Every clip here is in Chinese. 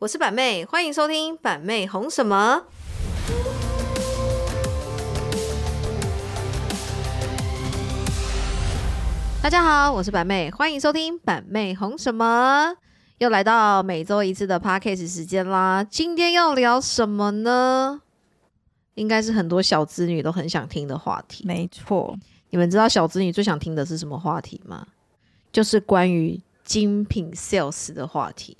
我是板妹，欢迎收听板妹红什么。大家好，我是板妹，欢迎收听板妹红什么。又来到每周一次的 podcast 时间啦，今天要聊什么呢？应该是很多小子女都很想听的话题。没错，你们知道小子女最想听的是什么话题吗？就是关于精品 sales 的话题。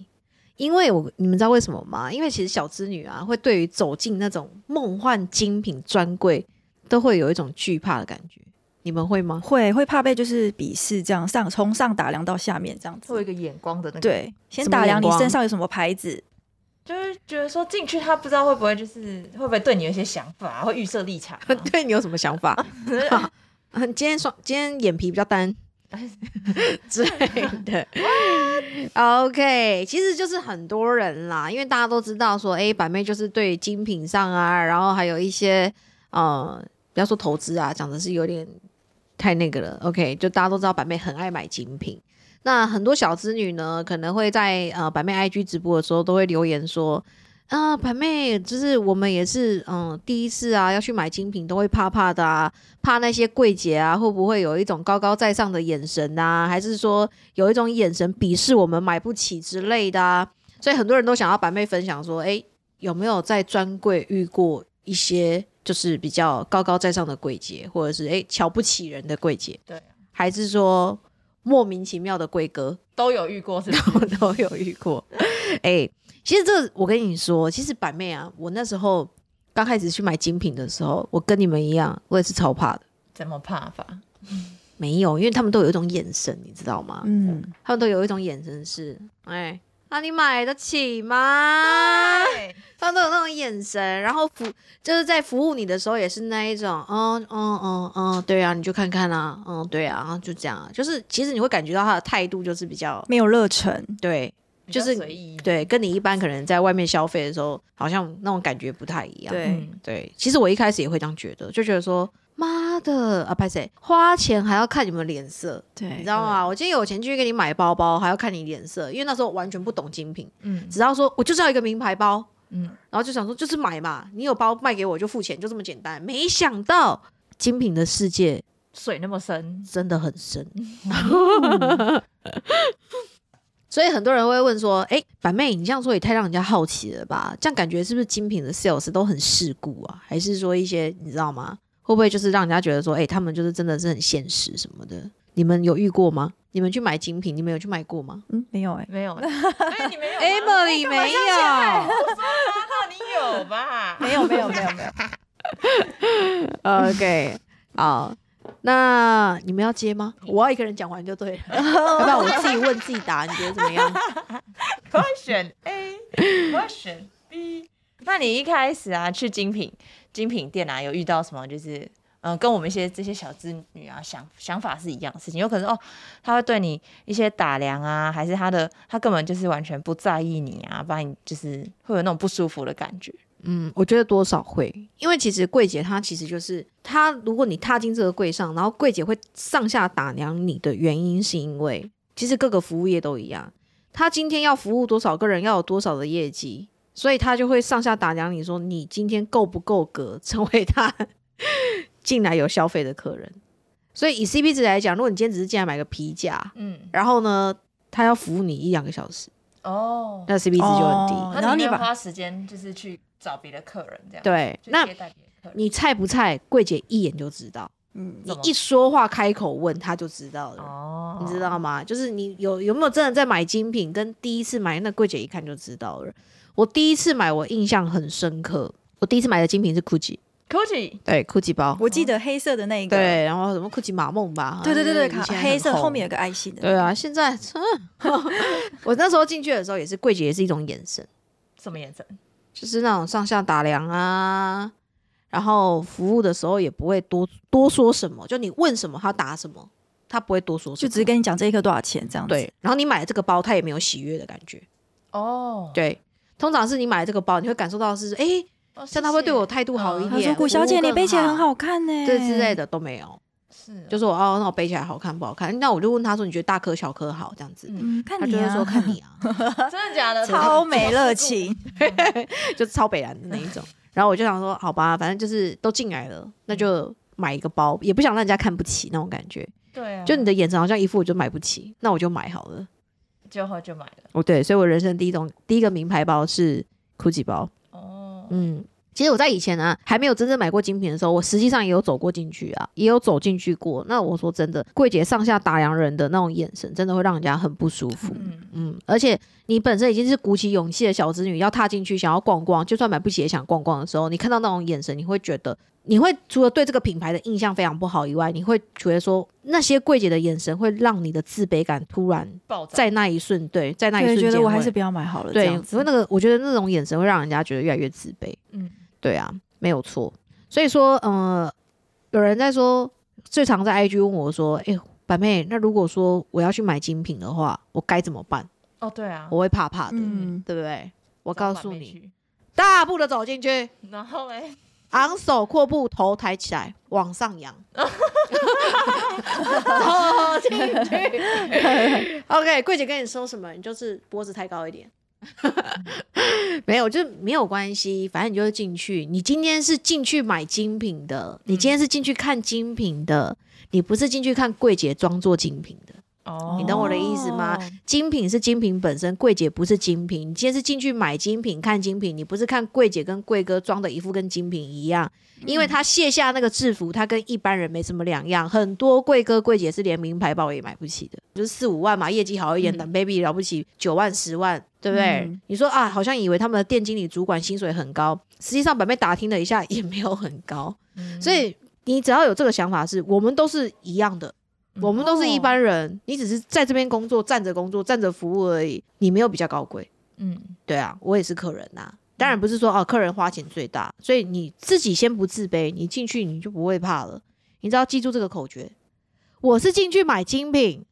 因为我你们知道为什么吗？因为其实小资女啊，会对于走进那种梦幻精品专柜，都会有一种惧怕的感觉。你们会吗？会会怕被就是鄙视，这样上从上打量到下面这样子。会有一个眼光的那个，，对，先打量你身上有什么牌子，就是觉得说进去他不知道会不会就是会不会对你有一些想法，会预设立场啊、对你有什么想法？好 嗯 今天双今天眼皮比较单 之类的。OK，其实就是很多人啦，因为大家都知道说，哎、板妹就是对精品上啊，然后还有一些呃，不要说投资啊，讲的是有点太那个了。OK，就大家都知道板妹很爱买精品。那很多小资女呢，可能会在呃板妹 IG 直播的时候，都会留言说，啊，板妹，就是我们也是，嗯，第一次啊，要去买精品都会怕怕的啊，怕那些柜姐啊会不会有一种高高在上的眼神啊，还是说有一种眼神鄙视我们买不起之类的啊？所以很多人都想要板妹分享说，诶，有没有在专柜遇过一些就是比较高高在上的柜姐，或者是诶瞧不起人的柜姐，对，还是说莫名其妙的贵哥？都有遇过是 都有遇过。哎、其实这我跟你说，其实板妹啊，我那时候刚开始去买精品的时候，我跟你们一样，我也是超怕的。怎么怕法？没有，因为他们都有一种眼神，你知道吗？嗯，他们都有一种眼神是，哎，那、你买得起吗？他都有那种眼神，然后服就是在服务你的时候也是那一种，嗯嗯嗯嗯，对啊，你就看看啊，嗯对啊，然后就这样啊，就是其实你会感觉到他的态度就是比较没有热忱，对，就是随意，对，跟你一般可能在外面消费的时候，好像那种感觉不太一样。对。嗯，对，其实我一开始也会这样觉得，就觉得说，妈的啊，拍谁花钱还要看你们脸色，对你知，道吗？我今天有钱继续给你买包包，还要看你脸色，因为那时候完全不懂精品，嗯只要说我就是要一个名牌包，嗯，然后就想说就是买嘛，你有包卖给我就付钱，就这么简单。没想到精品的世界水那么深，真的很深。所以很多人会问说：“哎、板妹，你这样说也太让人家好奇了吧？这样感觉是不是精品的 sales 都很世故啊？还是说一些你知道吗？会不会就是让人家觉得说，哎、他们就是真的是很现实什么的？你们有遇过吗？你们去买精品，你们有去买过吗嗯，没有哎，没有，哎，你没有？Emily 没有。那你有吧？没有没有没有没有，OK，好，那你们要接吗？我要一个人讲完就对了，要不然我自己问自己答，你觉得怎么样？Question A，Question B。那你一开始啊去精品精品店啊，有遇到什么就是嗯、跟我们一些这些小资女啊想想法是一样的事情？有可能哦，他会对你一些打量啊，还是他的他根本就是完全不在意你啊，把你就是会有那种不舒服的感觉。嗯，我觉得多少会，因为其实柜姐她其实就是她，如果你踏进这个柜上，然后柜姐会上下打量你的原因，是因为其实各个服务业都一样，她今天要服务多少个人，要有多少的业绩，所以他就会上下打量你说你今天够不够格 成为他进来有消费的客人。所以以 CP 值来讲，如果你今天只是进来买个皮夹，嗯，然后呢，他要服务你一两个小时，哦，那 CP 值就很低。哦然然后你花时间就是去找别的客人这样，对，就那接待别的客人。你菜不菜，柜姐一眼就知道。嗯，你一说话开口问，他就知道了。哦，你知道吗？就是你有有没有真的在买精品，跟第一次买那柜姐一看就知道了。我第一次买，我印象很深刻。我第一次买的精品是 GUCCI，Gucci 对，GUCCI 包，我记得黑色的那一个，对，然后什么 GUCCI 马梦吧，对对对对，卡黑色红后面有个爱心的，对啊，现在，嗯 我那时候进去的时候也是柜姐，也是一种眼神，什么眼神？就是那种上下打量啊，然后服务的时候也不会多多说什么，就你问什么他答什么，他不会多说什么，就只是跟你讲这一颗多少钱这样子，对。然后你买了这个包，他也没有喜悦的感觉，哦，对。通常是你买了这个包，你会感受到是，哎、哦，像他会对我态度好一嗯点，他说：“谷小姐，你背起来很，好看呢，对之类的都没有。是哦，就说哦，那我背起来好看不好看？那我就问他说，你觉得大颗小颗好这样子？嗯，看你啊，他就会说看你啊，真的假的？超没热情，就是超北蓝的那一种。然后我就想说，好吧，反正就是都进来了，那就买一个包，也不想让人家看不起那种感觉。对啊，就你的眼神好像一副我就买不起，那我就买好了。就后就买了。哦，对，所以我人生第一种第一个名牌包是 GUCCI 包。哦，嗯，其实我在以前啊，还没有真正买过精品的时候，我实际上也有走过进去啊，也有走进去过。那我说真的，柜姐上下打量人的那种眼神，真的会让人家很不舒服。嗯，嗯，而且你本身已经是鼓起勇气的小子女，要踏进去想要逛逛，就算买不起也想逛逛的时候，你看到那种眼神，你会觉得，你会除了对这个品牌的印象非常不好以外，你会觉得说，那些柜姐的眼神会让你的自卑感突然爆炸。在那一瞬，对，在那一，瞬间会，觉得我还是不要买好了。这对，因为那个我觉得那种眼神会让人家觉得越来越自卑。嗯，对啊，没有错。所以说，呃，有人在说，最常在 IG 问我说：“哎、板妹，那如果说我要去买精品的话，我该怎么办？哦，对啊，我会怕怕的，嗯，对不对？”我我告诉你，，大步的走进去，然后嘞，昂首阔步，头抬起来，往上扬，走进去。OK，柜姐跟你说什么，你就是脖子抬高一点。没有，就没有关系，反正你就是进去。你今天是进去买精品的，你今天是进去看精品的，你不是进去看柜姐装作精品的。哦你懂我的意思吗哦？精品是精品本身，柜姐不是精品。你今天是进去买精品、看精品，你不是看柜姐跟柜哥装的一副跟精品一样，因为他卸下那个制服，他跟一般人没什么两样。很多柜哥柜姐是连名牌包也买不起的，就是四五万嘛，业绩好一点的、嗯 baby 了不起九万、十万，对不对？嗯你说啊，好像以为他们的店经理、主管薪水很高，实际上本被打听了一下，也没有很高。嗯所以你只要有这个想法是，我们都是一样的，我们都是一般人，你只是在这边工作，站着工作，站着服务而已，你没有比较高贵。嗯，对啊，我也是客人呐、当然不是说哦，客人花钱最大，所以你自己先不自卑，你进去你就不会怕了。你知道记住这个口诀：我是进去买精品，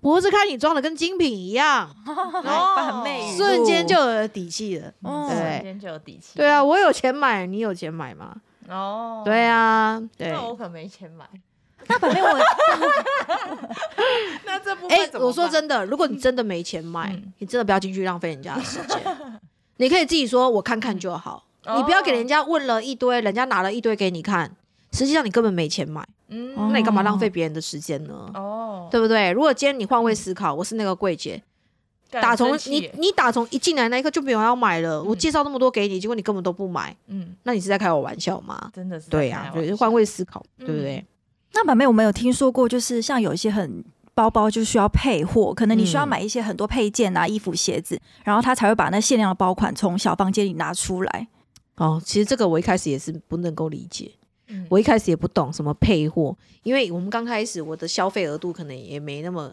不是看你装的跟精品一样，哦瞬间就有了底气了。瞬间就有底气。对啊，我有钱买，你有钱买吗？哦，对啊，对。那我可没钱买。那反正我 那这部哎、我说真的，如果你真的没钱买，嗯。你真的不要进去浪费人家的时间。你可以自己说，我看看就好，哦。你不要给人家问了一堆，人家拿了一堆给你看，实际上你根本没钱买，嗯。哦那你干嘛浪费别人的时间呢？哦，对不对？如果今天你换位思考，我是那个柜姐，干打从生气。耶你你打从一进来那一刻就没有要买了，我嗯介绍那么多给你，结果你根本都不买，嗯，那你是在开我玩笑吗？真的是对呀、呀，就是换位思考，嗯对不对？那板妹，我们有听说过，就是像有一些很包包就需要配货，可能你需要嗯买一些很多配件啊、衣服、鞋子，然后他才会把那限量的包款从小房间里拿出来。哦，其实这个我一开始也是不能够理解。嗯我一开始也不懂什么配货，因为我们刚开始我的消费额度可能也没那么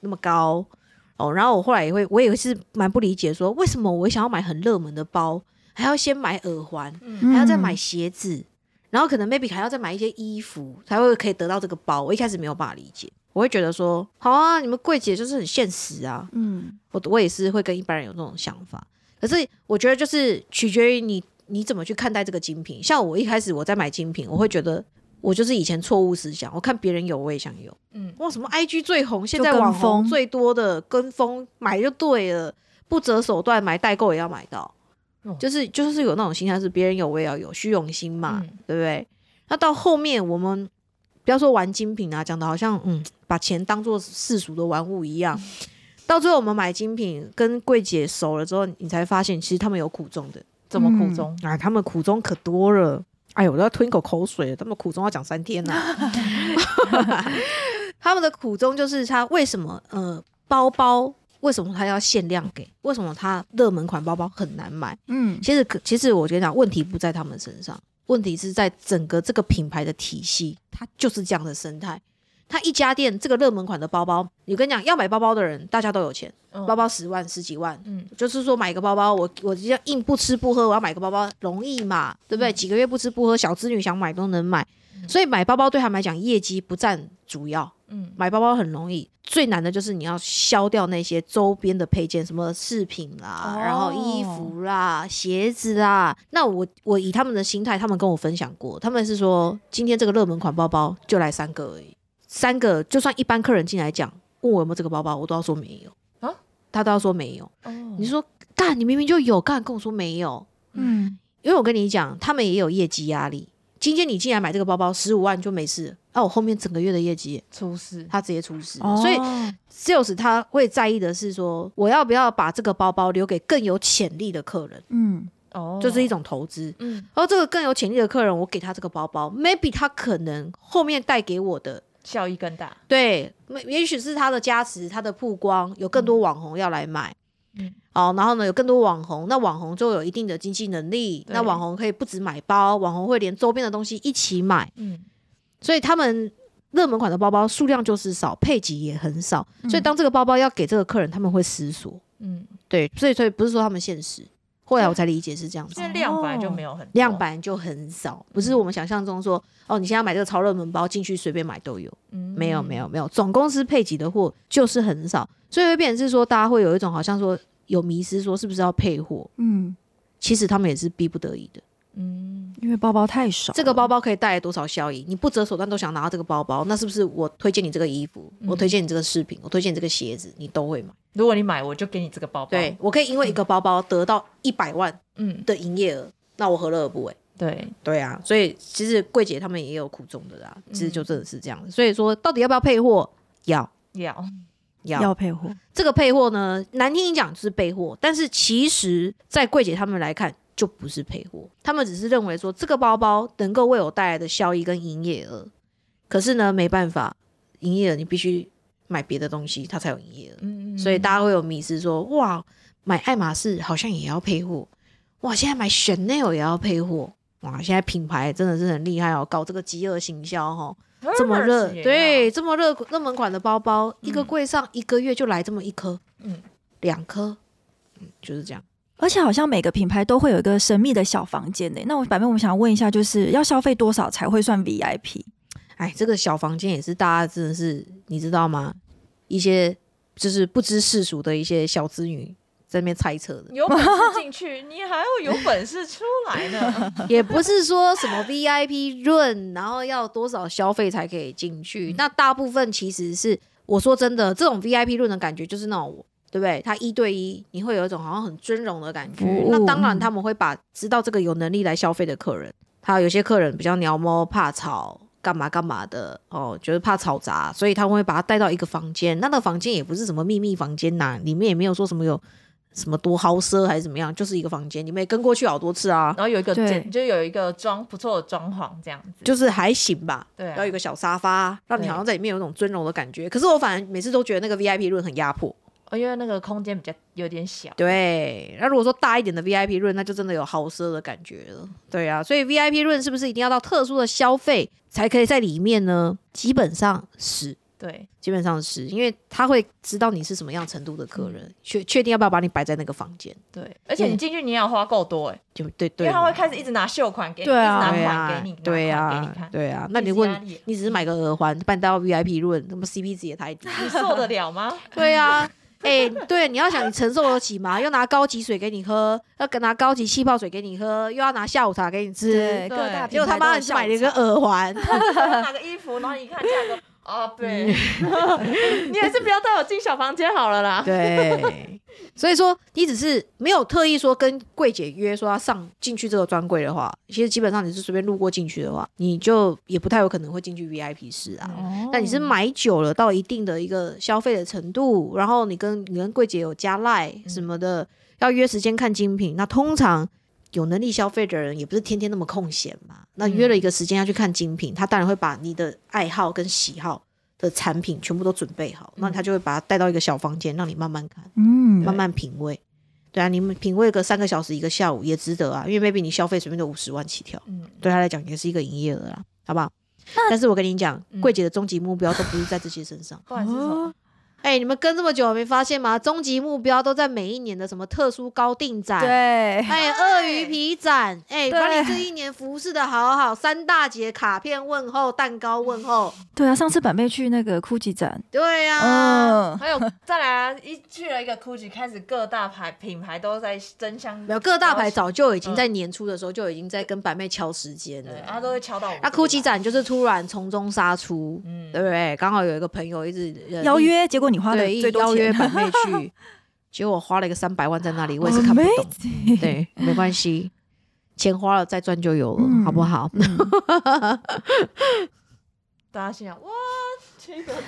那么高哦。然后我后来也会，我也是蛮不理解，说为什么我想要买很热门的包，还要先买耳环，嗯还要再买鞋子，然后可能 maybe 还要再买一些衣服，才会可以得到这个包。我一开始没有办法理解，我会觉得说，好啊，你们柜姐就是很现实啊，嗯，我我也是会跟一般人有这种想法，可是我觉得就是取决于你你怎么去看待这个精品。像我一开始我在买精品，我会觉得我就是以前错误思想，我看别人有我也想有，嗯。哇什么 IG 最红，现在网红最多的跟风买就对了，不择手段买代购也要买到，哦就是就是有那种心态是别人有我也要有，虚荣心嘛，嗯对不对？那到后面我们不要说玩精品啊，讲的好像嗯把钱当做世俗的玩物一样。到最后我们买精品，跟柜姐熟了之后，你才发现其实他们有苦衷的怎么苦衷，啊，他们苦衷可多了。哎呦，我都要吞一口口水了，他们苦衷要讲三天呢、他们的苦衷就是他为什么呃包包为什么他要限量给？为什么他热门款包包很难买？嗯，其实可其实我跟你讲，问题不在他们身上，问题是在整个这个品牌的体系，它就是这样的生态。它一家店这个热门款的包包，你跟你讲，要买包包的人大家都有钱，嗯包包十万十几万，嗯就是说买个包包，我我要硬不吃不喝，我要买个包包容易嘛，对不对？嗯几个月不吃不喝，小资女想买都能买，所以买包包对他们来讲，业绩不占主要，嗯。买包包很容易，最难的就是你要消掉那些周边的配件，什么饰品啦，哦。然后衣服啦、鞋子啦。那我我以他们的心态，他们跟我分享过，他们是说今天这个热门款包包就来三个而已，三个，就算一般客人进来讲，问我有没有这个包包，我都要说没有。啊，他都要说没有。哦。你说干，你明明就有，干跟我说没有，嗯，因为我跟你讲，他们也有业绩压力。今天你进来买这个包包十五万就没事了，那、我后面整个月的业绩出事，他直接出事，哦所以 sales 他会在意的是说，我要不要把这个包包留给更有潜力的客人，嗯哦就是一种投资。嗯然后这个更有潜力的客人，我给他这个包包，maybe 他可能后面带给我的，效益更大，对，也许是他的加持，他的曝光，有更多网红要来买。嗯哦，然后呢，有更多网红，那网红就有一定的经济能力，那网红可以不止买包，网红会连周边的东西一起买，嗯所以他们热门款的包包数量就是少，配给也很少，所以嗯当这个包包要给这个客人，他们会思索，嗯，对，所以所以不是说他们现实，后来我才理解是这样子。因为。量本来就没有很多。量，版就很少，不是我们想象中说哦，你现在买这个超热门包进去随便买都有，嗯。没有没有没有，总公司配给的货就是很少，所以会变成是说大家会有一种好像说有迷失，说是不是要配货？嗯，其实他们也是逼不得已的。嗯因为包包太少，这个包包可以带来多少效益？你不择手段都想拿到这个包包，那是不是我推荐你这个衣服，嗯我推荐你这个饰品，我推荐你这个鞋子，你都会买？如果你买，我就给你这个包包，对，我可以因为一个包包得到一百万嗯的营业额，那我何乐而不为？对，对啊，所以其实柜姐他们也有苦衷的啦，其实就嗯真的是这样的。所以说，到底要不要配货？要要 要要配货，这个配货呢，难听一讲就是备货，但是其实，在柜姐他们来看，就不是配货，他们只是认为说这个包包能够为我带来的效益跟营业额，可是呢，没办法，营业额你必须买别的东西，它才有营业额，嗯所以大家会有迷失说，哇，买爱马仕好像也要配货，哇，现在买 Chanel 也要配货。哇，现在品牌真的是很厉害哦，搞这个饥饿行销哦，这么热，对，这么热热门款的包包，一个柜上一个月就来这么一颗，嗯两颗，嗯，就是这样。而且好像每个品牌都会有一个神秘的小房间呢。那我版面我们想问一下，就是要消费多少才会算 VIP？哎，这个小房间也是大家真的是，你知道吗？一些就是不知世俗的一些小资女在那边猜测的，有本事进去，你还要有本事出来呢。也不是说什么 VIP 润，然后要多少消费才可以进去。那大部分其实是我说真的，这种 VIP 润的感觉就是那种。对不对？他一对一，你会有一种好像很尊荣的感觉。那当然，他们会把知道这个有能力来消费的客人，他有些客人比较鸟猫，怕吵，干嘛干嘛的哦，就是怕吵杂，所以他们会把他带到一个房间。那那个房间也不是什么秘密房间呐、里面也没有说什么有什么多豪奢还是怎么样，就是一个房间。你们也跟过去好多次啊，然后有一个就有一个装不错的装潢这样子，就是还行吧。对啊然后有一个小沙发，让你好像在里面有一种尊荣的感觉。可是我反而每次都觉得那个 VIP 论很压迫。哦因为那个空间比较有点小，对，那如果说大一点的 VIP 润，那就真的有豪奢的感觉了。对啊，所以 VIP 润是不是一定要到特殊的消费才可以在里面呢？基本上是。对，基本上是因为他会知道你是什么样程度的客人，确确定要不要把你摆在那个房间，对，而且你进去你也要花够多哎，就对对，因为他会开始一直拿秀款给你，对啊一直拿款给你，对对啊。那你问你只是买个耳环，办到 VIP 论，那么 CP 值也太低。你受得了吗？对啊，哎、对，你要想你承受得起吗？又拿高级水给你喝，要跟拿高级气泡水给你喝，又要拿下午茶给你吃，对，各大结果他妈你买了一个耳环，拿个衣服，然后你一看价格，啊，对，你还是不要带我进小房间好了啦。对，所以说你只是没有特意说跟柜姐约说要上进去这个专柜的话，其实基本上你是随便路过进去的话，你就也不太有可能会进去 VIP 室啊。哦那你是买久了到一定的一个消费的程度，然后你跟你跟柜姐有加赖什么的，要约时间看精品，那通常有能力消费的人也不是天天那么空闲嘛。那约了一个时间要去看精品，他当然会把你的爱好跟喜好的产品全部都准备好，那他就会把它带到一个小房间，让你慢慢看，嗯慢慢品味。对啊，你们品味个三个小时一个下午也值得啊，因为 maybe 你消费随便都五十万起跳，嗯，对他来讲也是一个营业额啦，好不好？但是我跟你讲，嗯柜姐的终极目标都不是在这些身上，不管是什么？哎、你们跟这么久没发现吗？终极目标都在每一年的什么特殊高定展。对，哎，鳄鱼皮展，哎，对把你这一年服侍的好好，三大节卡片问候，蛋糕问候，对啊，上次板妹去那个 GUCCI 展，对呀、嗯，还有再来啊，一去了一个 GUCCI，开始各大牌品牌都在争相，没有各大牌早就已嗯经在年初的时候就已经在跟板妹敲时间了对，。然后都会敲到我那。GUCCI 展就是突然从中杀出，嗯对不对？刚好有一个朋友一直呃邀约，结果你花的对，一最多邀约钱，板妹去，结果我花了一个三百万在那里，我也是看不懂。对，没关系，钱花了再赚就有了，嗯好不好？大家心想哇，这个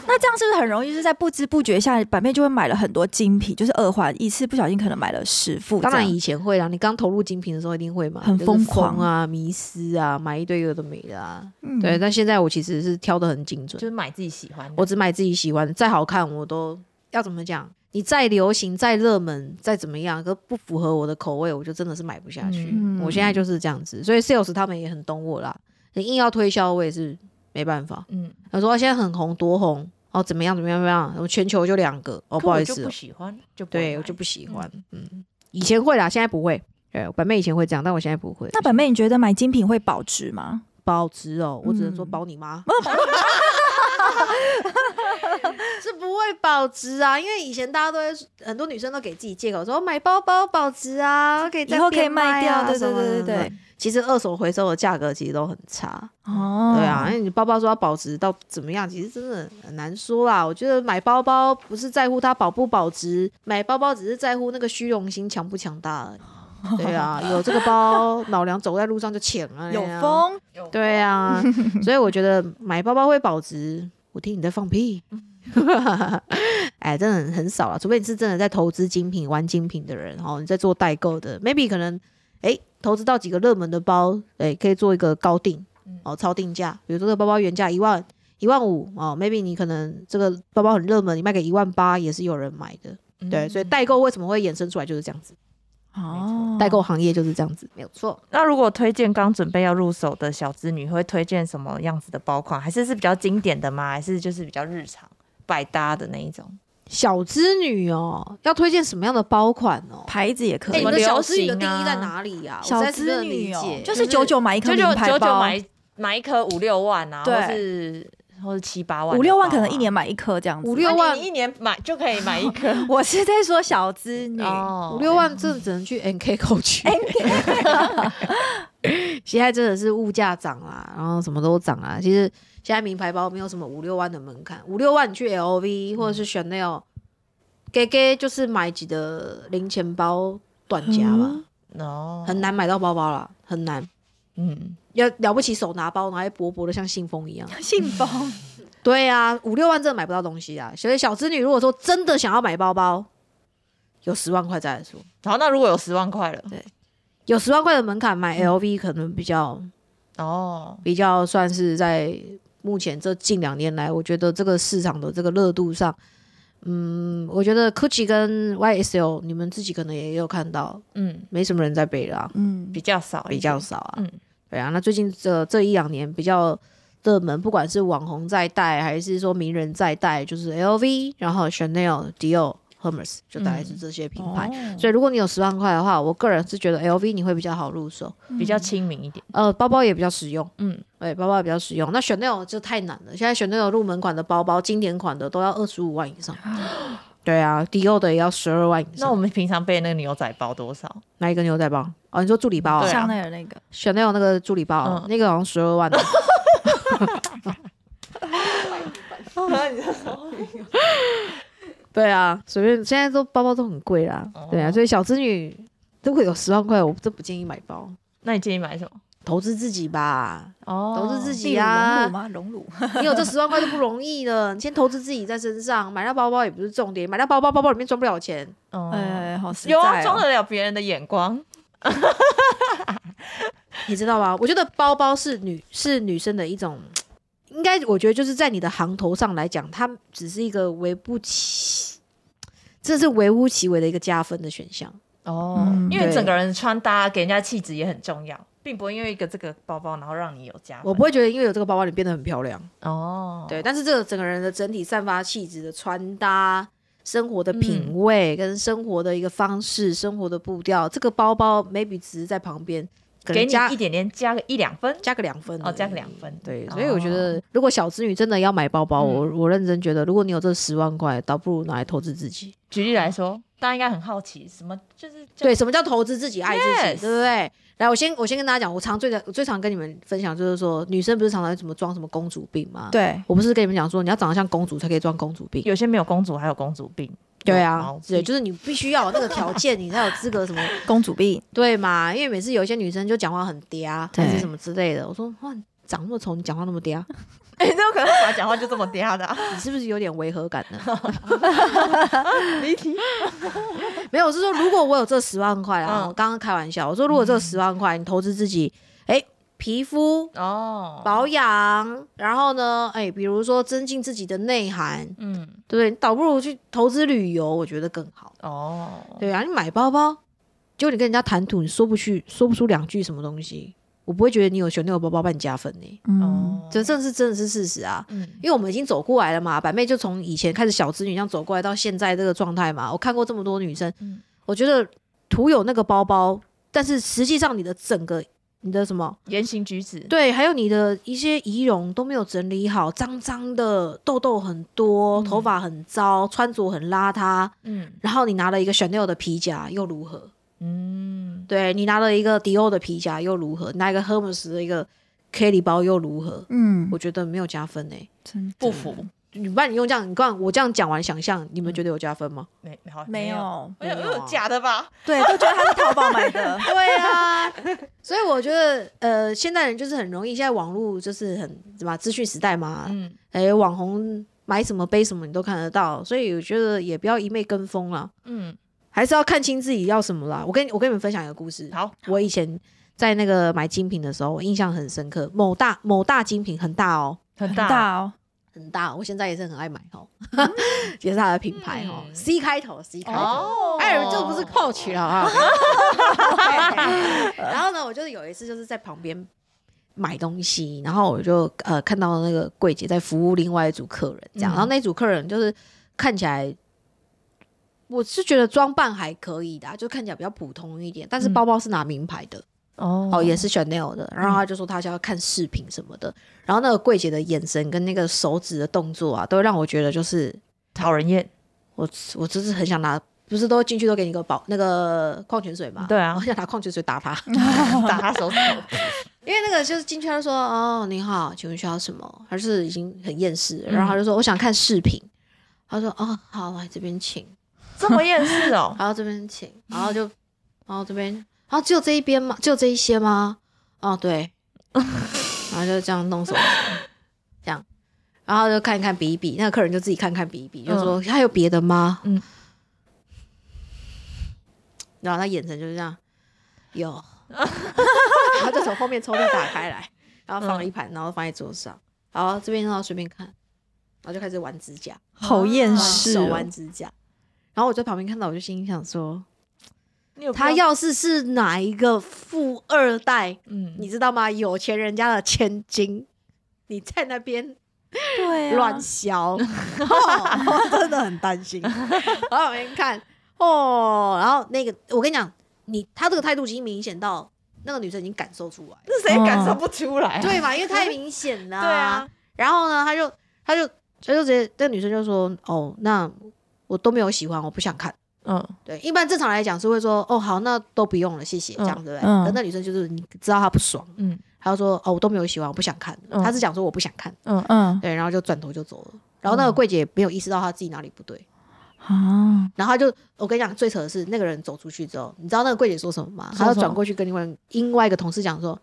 那这样是不是很容易，就是在不知不觉下，板妹就会买了很多精品，就是耳环，一次不小心可能买了十副。当然以前会啦，你刚投入精品的时候一定会嘛，很就是疯狂啊、迷失啊，买一堆有的没的啊。嗯对，但现在我其实是挑的很精准就，是买自己喜欢的。我只买自己喜欢的，再好看我都要怎么讲？你再流行、再热门、再怎么样，可不符合我的口味，我就真的是买不下去。嗯我现在就是这样子，所以 sales 他们也很懂我啦。你硬要推销，我也是没办法。嗯，他说现在很红，多红哦，怎么样怎么样怎么样？我全球就两个哦，不好意思哦我就不，喜欢，就不对我就不喜欢。嗯，以前会啦，现在不会。对，本妹以前会这样，但我现在不会。那本妹，你觉得买精品会保值吗？保值哦，我只能说嗯保你妈。是不会保值啊，因为以前大家都会很多女生都给自己借口说买包包保值啊，可以再以后可以卖卖掉，啊对对对对对。其实二手回收的价格其实都很差，哦对啊，因为你包包说要保值到怎么样，其实真的很难说啦。我觉得买包包不是在乎它保不保值，买包包只是在乎那个虚荣心强不强大而已。对啊，有这个包，老娘走在路上就抢啊，有风，对啊，所以我觉得买包包会保值。我听你在放屁，哎，真的很很少了，除非你是真的在投资精品、玩精品的人哦，你在做代购的，maybe 可能哎投资到几个热门的包，哎可以做一个高定哦，超定价，比如说这个包包原价一万一万五哦，maybe 你可能这个包包很热门，你卖给一万八也是有人买的，嗯。对，所以代购为什么会衍生出来就是这样子，哦，代购行业就是这样子，没有错。那如果推荐刚准备要入手的小资女，会推荐什么样子的包款？还是是比较经典的吗？还是就是比较日常百搭的那一种？小资女哦，要推荐什么样的包款哦？牌子也可哎、以你。们的小资女的定义在哪里呀、我小资女哦，，就是九九买一颗九九名牌包，九九买买一颗五六万啊，对或是或者七八万五六万可能一年买一颗这样子。五六万啊一年买就可以买一颗 我是在说小资女，哦五六万，这只能去 NK 购去。现在真的是物价涨啦，然后什么都涨啊。其实现在名牌包没有什么五六万的门槛，五六万你去 LV 或者是 Chanel，给给就是买几的零钱包短夹吧，哦，很难买到包包啦，很难。嗯，要了不起手拿包，然后还薄薄的像信封一样。信封对啊，五六万真的买不到东西啊。所以小资女如果说真的想要买包包，有十万块再来说。好，那如果有十万块了，对有十万块的门槛买 LV 可能比较哦，比较算是在目前这近两年来，我觉得这个市场的这个热度上，嗯，我觉得 Gucci 跟 YSL 你们自己可能也有看到，嗯，没什么人在背了、啊，嗯，比较少，比较少啊。嗯。对啊，那最近这这一两年比较热门，不管是网红在带，还是说名人在带，就是 LV，然后 Chanel、Dior、Hermes，就大概是这些品牌。哦所以如果你有十万块的话，我个人是觉得 LV 你会比较好入手，比较亲民一点，呃，包包也比较实用，嗯，对，包包也比较实用。那 Chanel 就太难了，现在 Chanel 入门款的包包，经典款的都要二十五万以上。对啊，Dior 的也要十二万以上。那我们平常背那个牛仔包多少？哪一个牛仔包？哦，你说助理包香奈儿那个，？Chanel 那个助理包那个好像十二万呢。对啊，随便现在都包包都很贵啦。对啊，哦所以小资女如果有十万块，我真不建议买包，那你建议买什么？投资自己吧。哦投资自己例如隆啊乳吗？荣辱，你有这十万块就不容易了，你先投资自己在身上，买到包包也不是重点，买到包包包包里面装不了钱。哦哎，好实在有啊，哦装得了别人的眼光，你知道吗？我觉得包包是女是女生的一种，应该我觉得就是在你的行头上来讲，它只是一个微不其，这是微乎其微的一个加分的选项。哦嗯因为整个人穿搭给人家气质也很重要。并不会因为一个这个包包，然后让你有加分。我不会觉得因为有这个包包你变得很漂亮，哦，对，但是这个整个人的整体散发气质的穿搭。生活的品味跟生活的一个方式，生活的步调，这个包包 maybe 只是在旁边，可给你一点点，加个一两分。加个两分哦，加个两分。对，哦所以我觉得，如果小资女真的要买包包，我我认真觉得，如果你有这十万块，倒不如拿来投资自己。举例来说，大家应该很好奇，什么就是叫对，什么叫投资自己、爱自己对不对？来，我先我先跟大家讲，我常最最常跟你们分享就是说，女生不是常常怎么装什么公主病吗？，对，我不是跟你们讲说，你要长得像公主才可以装公主病。有些没有公主，还有公主病。对啊对，就是你必须要有那个条件，你才有资格什么 公主病，对嘛？因为每次有一些女生就讲话很嗲，对还是什么之类的，我说哇，你长那么丑，你讲话那么嗲，哎，这有可能本来讲话就这么嗲的啊。你是不是有点违和感呢？离题。没有，我是说，如果我有这十万块啊，嗯我刚刚开玩笑，我说如果这十万块你投资自己，哎、皮肤哦，保养，然后呢，哎、比如说增进自己的内涵，嗯，对不对？你倒不如去投资旅游，我觉得更好。哦，对啊，你买包包，结果你跟人家谈吐，你说不去，说不出两句什么东西，我不会觉得你有选那个包包帮你加分呢、嗯，哦，这这是真的是事实啊。嗯，因为我们已经走过来了嘛，板妹就从以前开始小资女这样走过来到现在这个状态嘛。我看过这么多女生，嗯我觉得徒有那个包包，但是实际上你的整个你的什么？言行举止，对，还有你的一些仪容都没有整理好，脏脏的，痘痘很多，嗯。头发很糟，穿着很邋遢，嗯。然后你拿了一个 Chanel 的皮夹又如何？嗯，对你拿了一个迪奥的皮夹又如何？拿一个 Hermes 的一个 Kelly 包又如何？嗯，我觉得没有加分呢、真不服，你不然你用这样，你刚我这样讲完想象，你们觉得有加分吗？没好没有，没有假的吧？对，都觉得他是淘宝买的，对啊，所以我觉得呃，现代人就是很容易，现在网络就是很什么资讯时代嘛，嗯，哎、网红买什么背什么你都看得到，所以我觉得也不要一昧跟风啦，嗯，还是要看清自己要什么啦。我跟我跟你们分享一个故事，好，我以前在那个买精品的时候，我印象很深刻，某大某大精品很大哦，很很大，大哦，很大，我现在也是很爱买哦，也是它的品牌哦、嗯 c 开头，C 开头。哦哎，这不是 Coach 了啊。然后呢，我就是有一次就是在旁边买东西，然后我就呃看到那个柜姐在服务另外一组客人，这样，嗯然后那组客人就是看起来。我是觉得装扮还可以的啊、就看起来比较普通一点，但是嗯包包是拿名牌的，哦哦，也是 Chanel 的。然后他就说他想要看视频什么的，然后那个柜姐的眼神跟那个手指的动作啊，都让我觉得就是讨人厌，我我真是很想拿，不是都进去都给你个保那个矿泉水吗？对啊我想拿矿泉水打他，打他手指头，因为那个就是进去他就说哦你好，请问需要什么？他是已经很厌世然后他就说我想看视频，他说哦好来这边请，这么厌世哦，然后这边请，然后就然后这边，然后只有这一边吗？只有这一些吗？哦对，然后就这样弄手指，这样。然后就看一看比一比，那个客人就自己看看比一比，就说还有别的吗？嗯，然后他眼神就是这样，有，然后就从后面抽屉打开来，然后放了一盘，然后放在桌上，然后这边让他随便看，然后就开始玩指甲，好厌世哦手玩，指甲。然后我在旁边看到，我就心里想说，他要是是哪一个富二代，嗯你知道吗？有钱人家的千金，你在那边对啊，乱削，哦我真的很担心。然后我边看哦，然后那个我跟你讲，你他这个态度已经明显到那个女生已经感受出来那，谁感受不出来？对嘛？因为太明显了、对啊，然后呢，他就他就他就直接这个女生就说：“哦，那我都没有喜欢，我不想看。”嗯对，一般正常来讲是会说：“哦，好，那都不用了，谢谢。”这样对不对？嗯可那女生就是你知道她不爽，嗯她就说：“哦，我都没有喜欢，我不想看。”嗯她是讲说我不想看，嗯嗯对，然后就转头就走了。然后那个柜姐没有意识到她自己哪里不对，啊，然后她就我跟你讲，最扯的是那个人走出去之后，你知道那个柜姐说什么吗？她就转过去跟另外另外一个同事讲说：“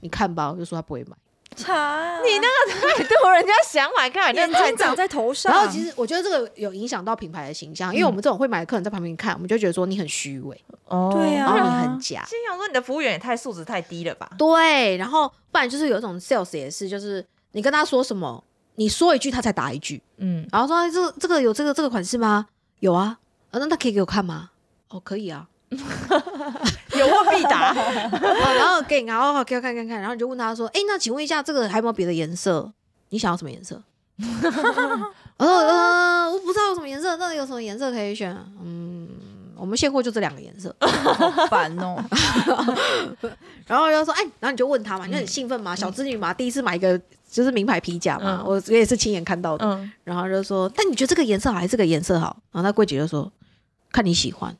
你看吧。”我就说她不会买。查你那个态度，人家想买看，眼那态睛长在头上，然后其实我觉得这个有影响到品牌的形象，因为我们这种会买的客人在旁边看，我们就觉得说你很虚伪，哦对啊然后你很假。心想说你的服务员也太素质太低了吧？对，然后不然就是有一种 sales 也是，就是你跟他说什么，你说一句他才答一句，嗯，然后说、哎、这这个有这个这个款式吗？有啊，啊那那可以给我看吗？哦，可以啊。有问必答。啊 然后给你，然后给我看看看，然后你就问他说：“哎，那请问一下，这个还有没有别的颜色？你想要什么颜色？” 我说：“呃，我不知道有什么颜色，那有什么颜色可以选？嗯，我们现货就这两个颜色。好烦哦。然后就说：“哎，然后你就问他嘛，你很兴奋嘛，小织女嘛，第一次买一个就是名牌皮夹嘛，嗯我也是亲眼看到的。嗯，然后就说：但你觉得这个颜色好还是这个颜色好？然后那柜姐就说：看你喜欢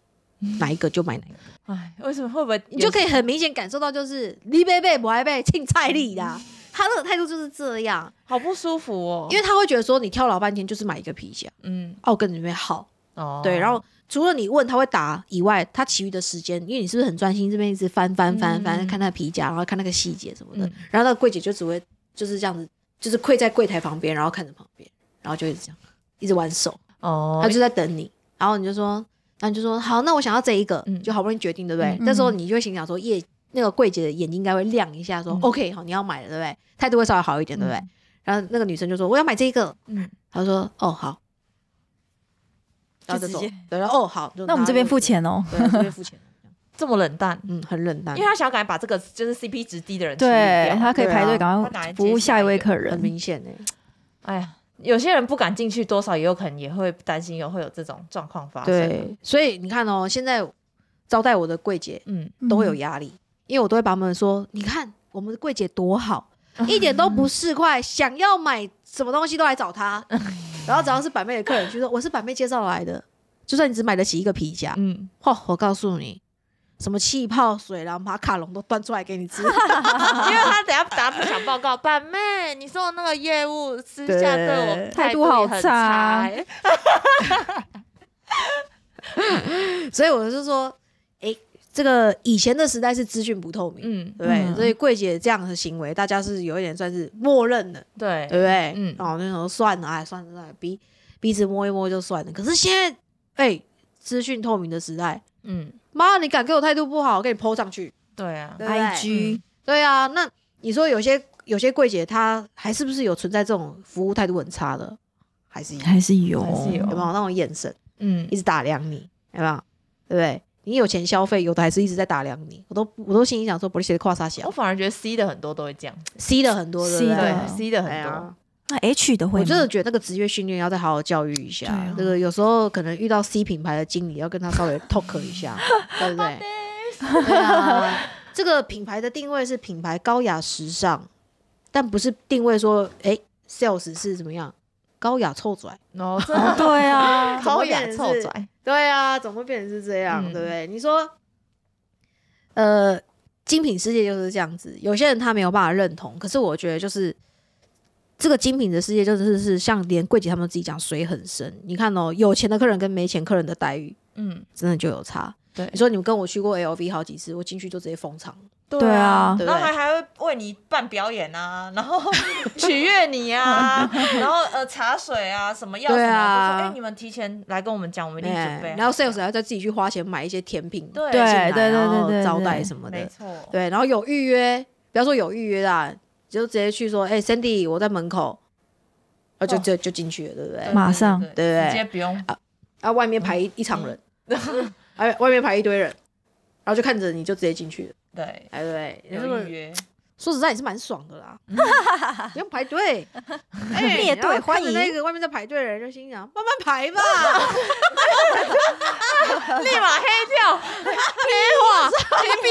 哪一个就买哪一个。”哎，为什么？会不会你就可以很明显感受到，就是李贝贝不爱被青菜力的，他的态度就是这样，好不舒服哦？因为他会觉得说你挑老半天就是买一个皮夹，嗯。哦，我跟你们好，哦，对，然后除了你问他会答以外，他其余的时间，因为你是不是很专心这边一直翻翻翻翻嗯。看那个皮夹，然后看那个细节什么的，嗯。然后那个柜姐就只会就是这样子，就是跪在柜台旁边，然后看着旁边，然后就一直这样一直玩手，哦，他就在等你，然后你就说，然后你就说好，那我想要这一个，嗯。就好不容易决定，对不对？嗯这时候你就会心想说，业那个柜姐的眼睛应该会亮一下，说、嗯 OK，好，你要买了，对不对？态度会稍微好一点，对不对？嗯。然后那个女生就说我要买这个，嗯，她说哦好，然后就直接，对，然后哦好，那我们这边付钱，哦。对，这边付钱，这么冷淡，嗯，很冷淡。因为，他想要赶快把这个就是 CP 值低的人对掉。他可以排队，赶快服务下一位客人。很。明显哎。哎呀，有些人不敢进去，多少也有可能也会担心有会有这种状况发生。，对，所以你看哦，现在招待我的柜姐嗯，都会有压力，因为我都会把他们说，你看我们的柜姐多好，一点都不市侩，想要买什么东西都来找她。然后只要是板妹的客人，就说我是板妹介绍来的，就算你只买得起一个皮夹，嗯，嚯、我告诉你，什么气泡水啦、马卡龙都端出来给你吃。因为他等下打不想报告，板妹，你说的那个业务私下对我对态度好很差 所以我就说，诶，这个以前的时代是资讯不透明，嗯，对不对？嗯所以柜姐这样的行为，大家是有一点算是默认的。对对不对？嗯哦那时候算了，哎，算了算了，鼻鼻子摸一摸就算了。可是现在，哎，资讯透明的时代，嗯，妈，你敢给我态度不好，我给你 PO 上去，对啊，对 IG 对？啊，那你说有些有些柜姐，她还是不是有存在这种服务态度很差的？还是有，还是有，还是有。有没有？那种眼神嗯。一直打量你？有没有？对不对？你有钱消费，有的还是一直在打量你。我都我都心里想说，不是写的跨啥我反而觉得 C 的很多都会这样，，C 的很多，对不 C 对？的 C 的很多，那 H 的会？我真的觉得那个职业训练要再好好教育一下。这个有时候可能遇到 C 品牌的经理，要跟他稍微 talk 一下，对不对？对啊，这个品牌的定位是品牌高雅时尚，但不是定位说，哎，sales 是怎么样高雅臭拽。哦，对啊，高雅臭拽，对啊，怎么会变成是这样？嗯对不对？你说，呃，精品世界就是这样子，有些人他没有办法认同，可是我觉得就是这个精品的世界，就是是像连柜姐他们自己讲，水很深。你看哦，有钱的客人跟没钱客人的待遇嗯，真的就有差。对。你说你们跟我去过 LV 好几次，我进去就直接封场，对啊。对不对？然后还还会为你办表演啊，然后取悦你啊，然后呃茶水啊什么要什么，就说哎你们提前来跟我们讲，我们一定准备然后 sales 还要再自己去花钱买一些甜品，对。对对对对对招待什么的。没，错，对，然后有预约，不要说有预约啦，就直接去说，哎、c i n d y 我在门口，啊，就哦。就就进去了，对不对？马上。对对不对？直接不用。啊啊，外面排一一场人，哎，外面排一堆人，然后就看着你就直接进去了，对。哎，对有预约，说实在也是蛮爽的啦，不用排队，哎，列队欢迎那个外面在排队的人，就心想慢慢排吧，立马黑掉，黑化，黑逼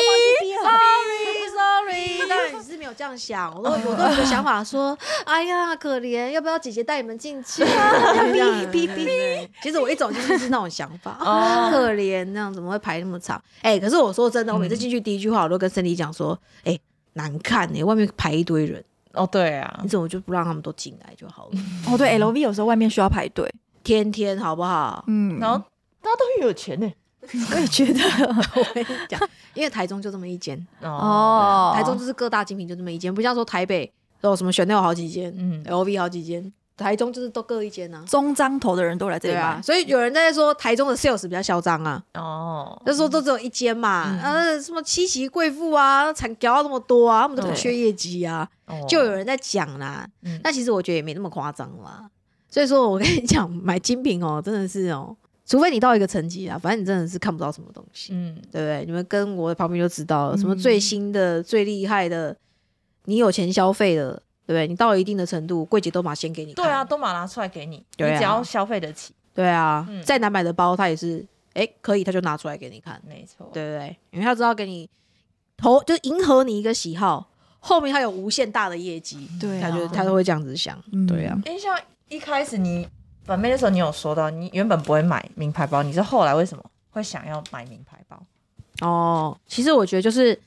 ，Sorry, sorry，当然你是没有这样想，我都我都有个想法说，哎呀，可怜，要不要姐姐带你们进去？哔哔哔。其实我一走进去是那种想法，哦可怜，那样怎么会排那么长？哎，可是我说真的，我每次进去第一句话，我都跟森迪讲说，哎，难看哎，外面排一堆人，哦对啊你，怎么就不让他们都进来就好了？哦，对，LV 有时候外面需要排队，天天好不好？嗯，然后大家都很有钱呢，我也觉得，我跟你讲，因为台中就这么一间，哦，台中就是各大精品就这么一间，不像说台北有什么 Chanel 好几间，嗯。LV 好几间，台中就是都各一间。啊。中章头的人都来这里买，所以有人在说台中的 sales 比较嚣张啊，哦，就说都只有一间嘛，嗯。呃，什么七喜贵妇啊，产搞那么多啊，他们都不缺业绩啊，哦。就有人在讲啦。嗯。那其实我觉得也没那么夸张啦。所以说我跟你讲，买精品哦，真的是哦，除非你到一个层级啊，反正你真的是看不到什么东西，嗯，对不对？你们跟我旁边就知道了，什么嗯最新的、最厉害的，你有钱消费的，对不对？你到了一定的程度，柜姐都马先给你。对啊，都马拿出来给你，对啊你只要消费得起，对啊，嗯再难买的包，他也是，哎，可以，他就拿出来给你看，没错，对不对？因为他知道给你投，就迎合你一个喜好，后面他有无限大的业绩，对啊他就他都会这样子想，嗯对啊。因为，像一开始你本妹那时候，你有说到你原本不会买名牌包，你是后来为什么会想要买名牌包？哦，其实我觉得就是，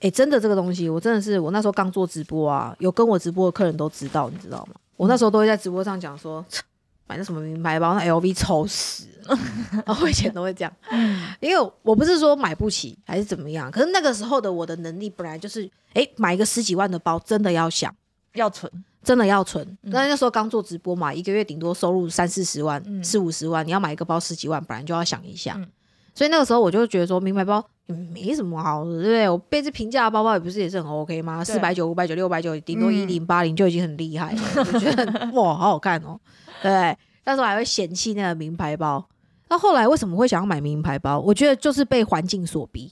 哎，真的这个东西，我真的是我那时候刚做直播啊，有跟我直播的客人都知道，你知道吗？我那时候都会在直播上讲说，切 买那什么名牌包，那 LV 丑死了。然后我以前都会这样，因为我不是说买不起还是怎么样，可是那个时候的我的能力本来就是，哎，买一个十几万的包，真的要想。要存，真的要存，嗯但那时候刚做直播嘛，一个月顶多收入三四十万、嗯四五十万，你要买一个包十几万，本来就要想一下。嗯所以那个时候我就觉得说，名牌包也没什么好的，对不对？我背这平价的包包也不是也是很 OK 吗？四百九、五百九、六百九，顶多嗯一零八零就已经很厉害了，我觉得哇，好好看哦，对不对？那时候还会嫌弃那个名牌包。那后来为什么会想要买名牌包？我觉得就是被环境所逼，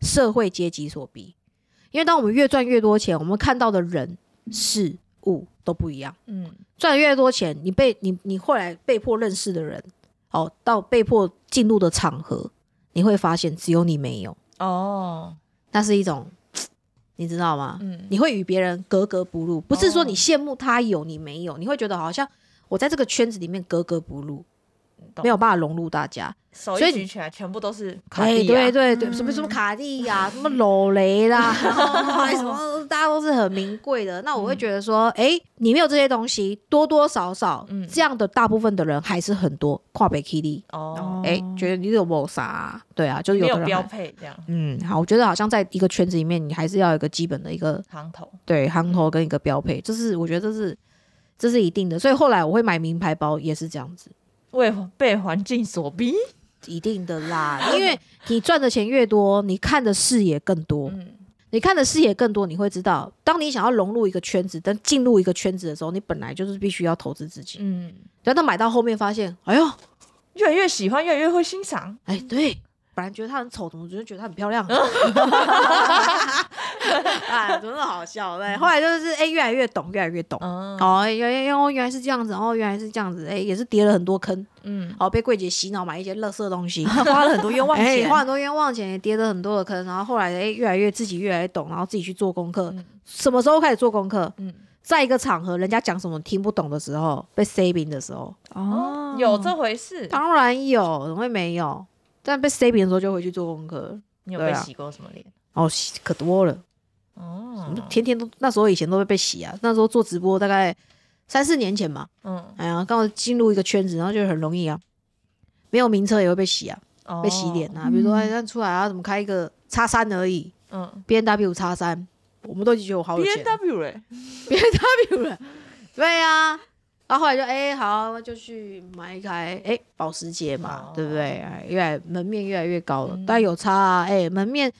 社会阶级所逼。因为当我们越赚越多钱，我们看到的人事物都不一样。嗯，赚的越多钱，你被你你后来被迫认识的人，哦，到被迫进入的场合，你会发现只有你没有，哦，那是一种，你知道吗？嗯，你会与别人格格不入，不是说哦。你羡慕他有你没有，你会觉得好像我在这个圈子里面格格不入，懂没有办法融入大家。手所以一举起来全部都是卡哎，地亚，对对对，嗯什么什么卡地亚，什么楼雷啦，然后还什么，大家都是很名贵的。那我会觉得说，哎，你没有这些东西，多多少少嗯这样的大部分的人还是很多。跨北 Kitty，哦，哎，觉得你有没有啥啊？对啊，就是没有标。配这样嗯，好，我觉得好像在一个圈子里面，你还是要有一个基本的一个行头，对行头跟一个标配，这是我觉得这是这是一定的。所以后来我会买名牌包也是这样子。为被环境所逼，一定的啦，因为你赚的钱越多，你看的视野更多。嗯，你看的视野更多，你会知道，当你想要融入一个圈子，但进入一个圈子的时候，你本来就是必须要投资自己。嗯，等到买到后面发现，哎呦，越来越喜欢，越来越会欣赏，哎，对，本来觉得她很丑，怎么觉得觉得她很漂亮？哎，真的好笑。对，后来就是哎，越来越懂，越来越懂。嗯，哦，原原原哦，原来是这样子，哦，原来是这样子，哎，也是跌了很多坑，嗯，哦，被柜姐洗脑买一些垃圾东西，花了很多冤枉哎，钱，花很多冤枉钱，也跌了很多的坑，然后后来哎，越来越自己越来越懂，然后自己去做功课。嗯。什么时候开始做功课？嗯，在一个场合，人家讲什么听不懂的时候，被 saving 的时候，哦，有这回事，当然有，怎么会没有？但被 saving 的时候就回去做功课，你有被洗过什么脸？哦，洗可多了，哦，天天都那时候以前都会被洗啊，那时候做直播大概三四年前嘛，嗯，哎呀，刚好进入一个圈子，然后就很容易啊，没有名车也会被洗啊，哦。被洗脸，啊，比如说嗯。哎，那出来啊，怎么开一个叉三而已。嗯，B N W 叉三，我们都已经觉得我好有，B N W 嘞，B N W 了，对呀、然后后来就哎、好，就去买一台哎、保时捷嘛，哦。对不对？哎越来门面越来越高了，嗯。当然有差啊，哎、门面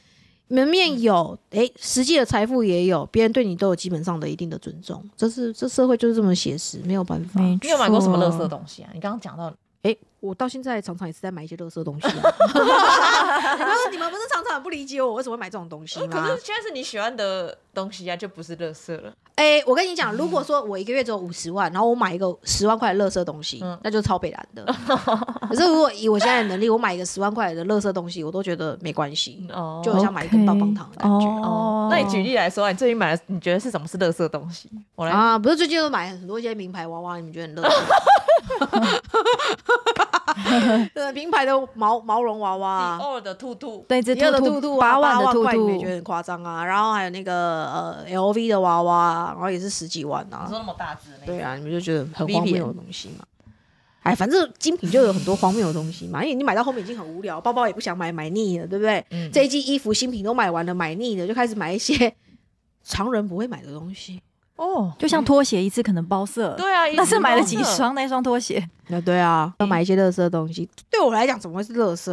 门面有，哎、实际的财富也有，别人对你都有基本上的一定的尊重，这是这社会就是这么写实，没有办法。你有买过什么垃圾错东西啊？你刚刚讲到，哎、我到现在常常也是在买一些垃圾东西、啊。你们你们不是常常不理解我为什么会买这种东西吗可吗？是现在是你喜欢的东西啊，就不是垃圾了。哎、我跟你讲，如果说我一个月只有五十万，然后我买一个十万块的垃圾东西，嗯那就超北蓝的。可是如果以我现在的能力，我买一个十万块的垃圾东西，我都觉得没关系，哦就好像买一根棒棒糖的感觉。哦，那你举例来说，你最近买的，你觉得是什么是垃圾东西？我来，啊，不是最近都买很多一些名牌娃娃，你们觉得很垃圾？对，名牌的毛毛绒娃娃啊，迪奥的兔兔，对，这迪奥的兔兔兔啊，八万的兔万块，你们也兔觉得很夸张啊。然后还有那个呃 LV 的娃娃，然后也是十几万啊你。说那么大只对啊，你们就觉得很荒谬的东西嘛。哎，反正精品就有很多荒谬的东西嘛，因为你买到后面已经很无聊，包包也不想买，买腻了，对不对？嗯这一季衣服新品都买完了，买腻了，就开始买一些 常人不会买的东西。哦，就像拖鞋一次可能包色，对啊，但是买了几双那双拖鞋，那对啊，要买一些垃圾的东西，对我来讲怎么会是垃圾？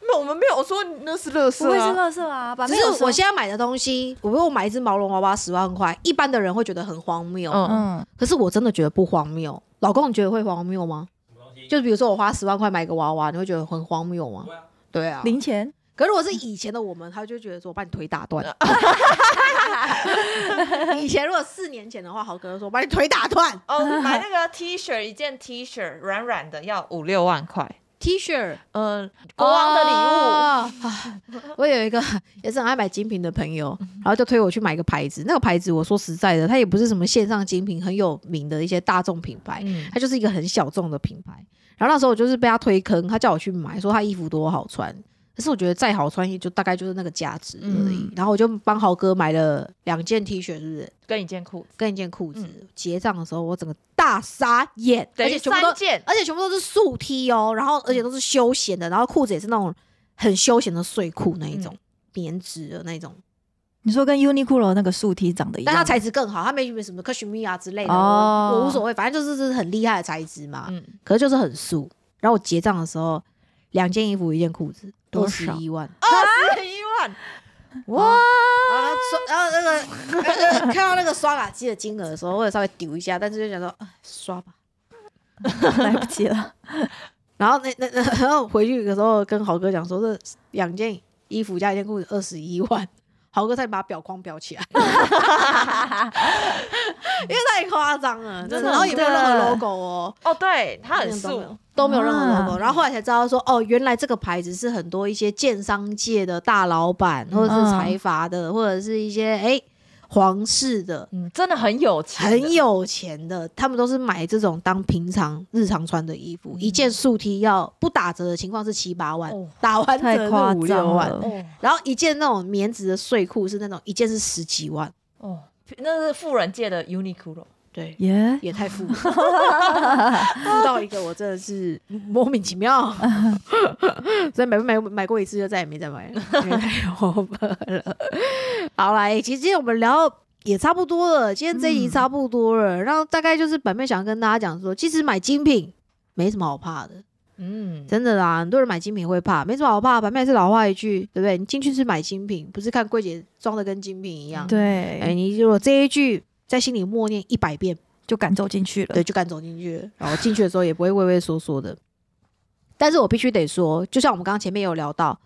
没有，我们没有说那是垃圾不会是啊。垃圾啊，把只是我现在买的东西，我如果买一只毛绒娃娃十万块，一般的人会觉得很荒谬，嗯嗯，可是我真的觉得不荒谬。老公，你觉得会荒谬吗？就比如说我花十万块买个娃娃，你会觉得很荒谬吗？对啊，零钱，可如果是以前的我们，他就觉得说我把你腿打断。以前如果四年前的话，豪哥说我把你腿打断。哦，买那个 T 恤一件 T 恤软软的要五六万块，T 恤，嗯，国王的礼物。哦啊 我有一个也是很爱买精品的朋友，然后就推我去买一个牌子。那个牌子我说实在的，它也不是什么线上精品很有名的一些大众品牌，嗯它就是一个很小众的品牌。然后那时候我就是被他推坑，他叫我去买，说他衣服多好穿。可是我觉得再好穿，也就大概就是那个价值而已。嗯然后我就帮豪哥买了两件 T 恤，是不是？跟一件裤子，跟一件裤子。嗯结账的时候，我整个大傻眼，而且全部都件。而且全部都是素 T 哦，然后而且都是休闲的，然后裤子也是那种很休闲的睡裤那一种，棉质的那种，你说跟 Uniqlo 那个素 T 长得一样，但它材质更好，它没什么科学米啊之类的，哦我我无所谓，反正就是是很厉害的材质嘛，嗯，可是就是很素。然后我结账的时候，两件衣服一件裤子，多二十少一万。二十一万，哇！然后刷，然后那个那个看到那个刷卡机的金额的时候，我也稍微丢一下，但是就想说，哎刷吧。来不及了。然后那那那，然后回去的时候跟豪哥讲说，这两件衣服加一件裤子二十一万，豪哥再把表框裱起来，因为太夸张了，真的，然后也没有任何 logo 哦。哦，对，它很素。都没有，任何 logo，啊然后后来才知道说，哦，原来这个牌子是很多一些建商界的大老板，或者是嗯。财阀的，或者是一些哎皇室的，嗯，真的很有钱，很。有钱的，他们都是买这种当平常日常穿的衣服，一件素 T 要不打折的情况是七八万，哦打完折夸是五六万，哦。然后一件那种棉质的睡裤是那种一件是十几万，哦，那是富人界的 Uniqlo，对，耶，也太富了，富到一个我真的是莫名其妙，所以买买买过一次就再也没再买了，因 为太 over 了。好啦，欸其实今天我们聊也差不多了，今天这一集嗯差不多了，然后大概就是本妹想跟大家讲说，其实买精品没什么好怕的，嗯，真的啦，很多人买精品会怕，没什么好怕。本妹也是老话一句，对不对？你进去是买精品，不是看柜姐装的跟精品一样。对，哎，你如果这一句在心里默念一百遍。就敢走进去了。对，就敢走进去了，然后进去的时候也不会畏畏缩缩的。但是我必须得说，就像我们刚刚前面有聊到，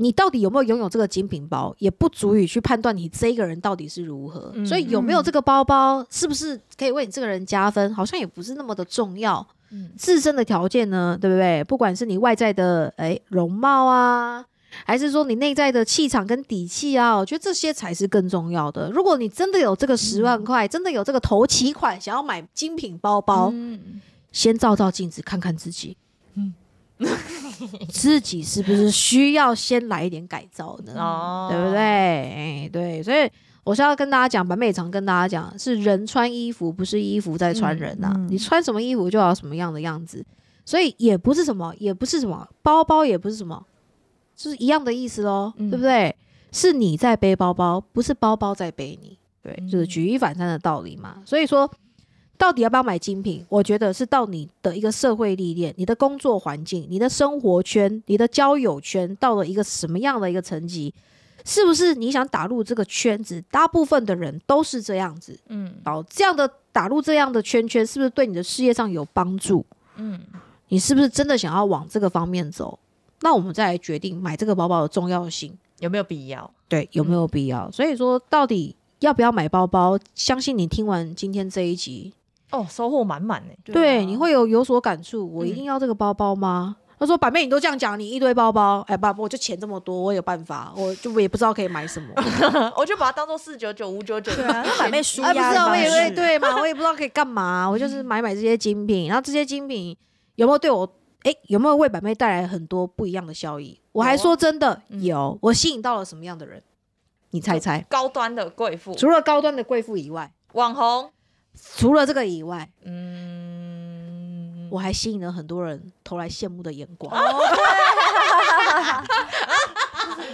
你到底有没有拥有这个精品包，也不足以去判断你这个人到底是如何。嗯所以有没有这个包包，是不是可以为你这个人加分，好像也不是那么的重要。嗯自身的条件呢，对不对？不管是你外在的哎容貌啊，还是说你内在的气场跟底气啊，我觉得这些才是更重要的。如果你真的有这个十万块，真的有这个头期款，想要买精品包包，嗯先照照镜子看看自己，嗯自己是不是需要先来一点改造呢？哦，对不对？？哎、对，所以我是要跟大家讲，版妹也常跟大家讲，是人穿衣服，不是衣服在穿人呐、嗯嗯你穿什么衣服就要什么样的样子，所以也不是什么，也不是什么包包，也不是什么，就是一样的意思喽，嗯对不对？是你在背包包，不是包包在背你，对，嗯就是举一反三的道理嘛。所以说。到底要不要买精品？我觉得是到你的一个社会历练、你的工作环境、你的生活圈、你的交友圈到了一个什么样的一个层级，是不是你想打入这个圈子？大部分的人都是这样子，嗯好，这样的打入这样的圈圈，是不是对你的事业上有帮助？嗯你是不是真的想要往这个方面走？那我们再来决定买这个包包的重要性，有没有必要？对，有没有必要？所以说，到底要不要买包包？相信你听完今天这一集，哦，收获满满呢。对，啊你会有有所感触。我一定要这个包包吗？他说：“板妹，你都这样讲，你一堆包包，哎，不，我就钱这么多，我有办法，我就我也不知道可以买什么。我就把它当做四九九、五九九。对啊，那买妹舒哎，不是啊，压的方我也会。对嘛，我也不知道可以干嘛，我就是买买这些精品，然后这些精品有没有对我，哎，有没有为板妹带来很多不一样的效益？我还说真的嗯有，我吸引到了什么样的人？你猜猜？高端的贵妇、除了高端的贵妇以外，网红，除了这个以外，嗯，我还吸引了很多人投来羡慕的眼光。哦，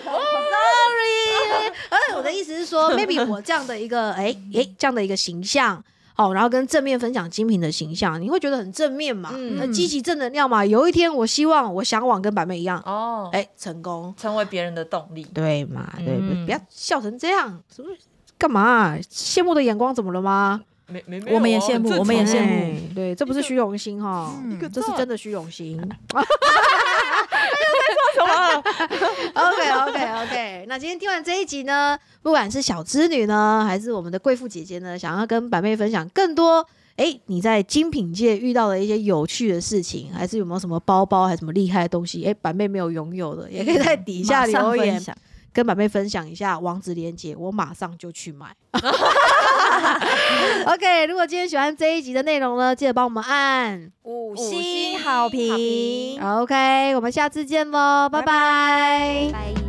Sorry，而我的意思是说，maybe 我这样的一个哎哎这样的一个形象。哦，然后跟正面分享精品的形象，你会觉得很正面嘛？嗯那积极正能量嘛。有一天，我希望我向往跟板妹一样，哦，哎，成功，成为别人的动力。对嘛？对，嗯不要笑成这样，什么干嘛、羡慕的眼光怎么了吗？没没我们也羡慕我们也羡慕哎对，这不是虚荣心哈，嗯这是真的虚荣心。什么？OK OK OK，那今天听完这一集呢，不管是小织女呢，还是我们的贵妇姐姐呢，想要跟板妹分享更多。哎，你在精品界遇到的一些有趣的事情，还是有没有什么包包，还是什么厉害的东西？哎，板妹没有拥有的，也可以在底下留言跟板妹分享一下网址链接，我马上就去买。OK，如果今天喜欢这一集的内容呢，记得帮我们按五星星好评。OK，我们下次见喽，拜拜拜。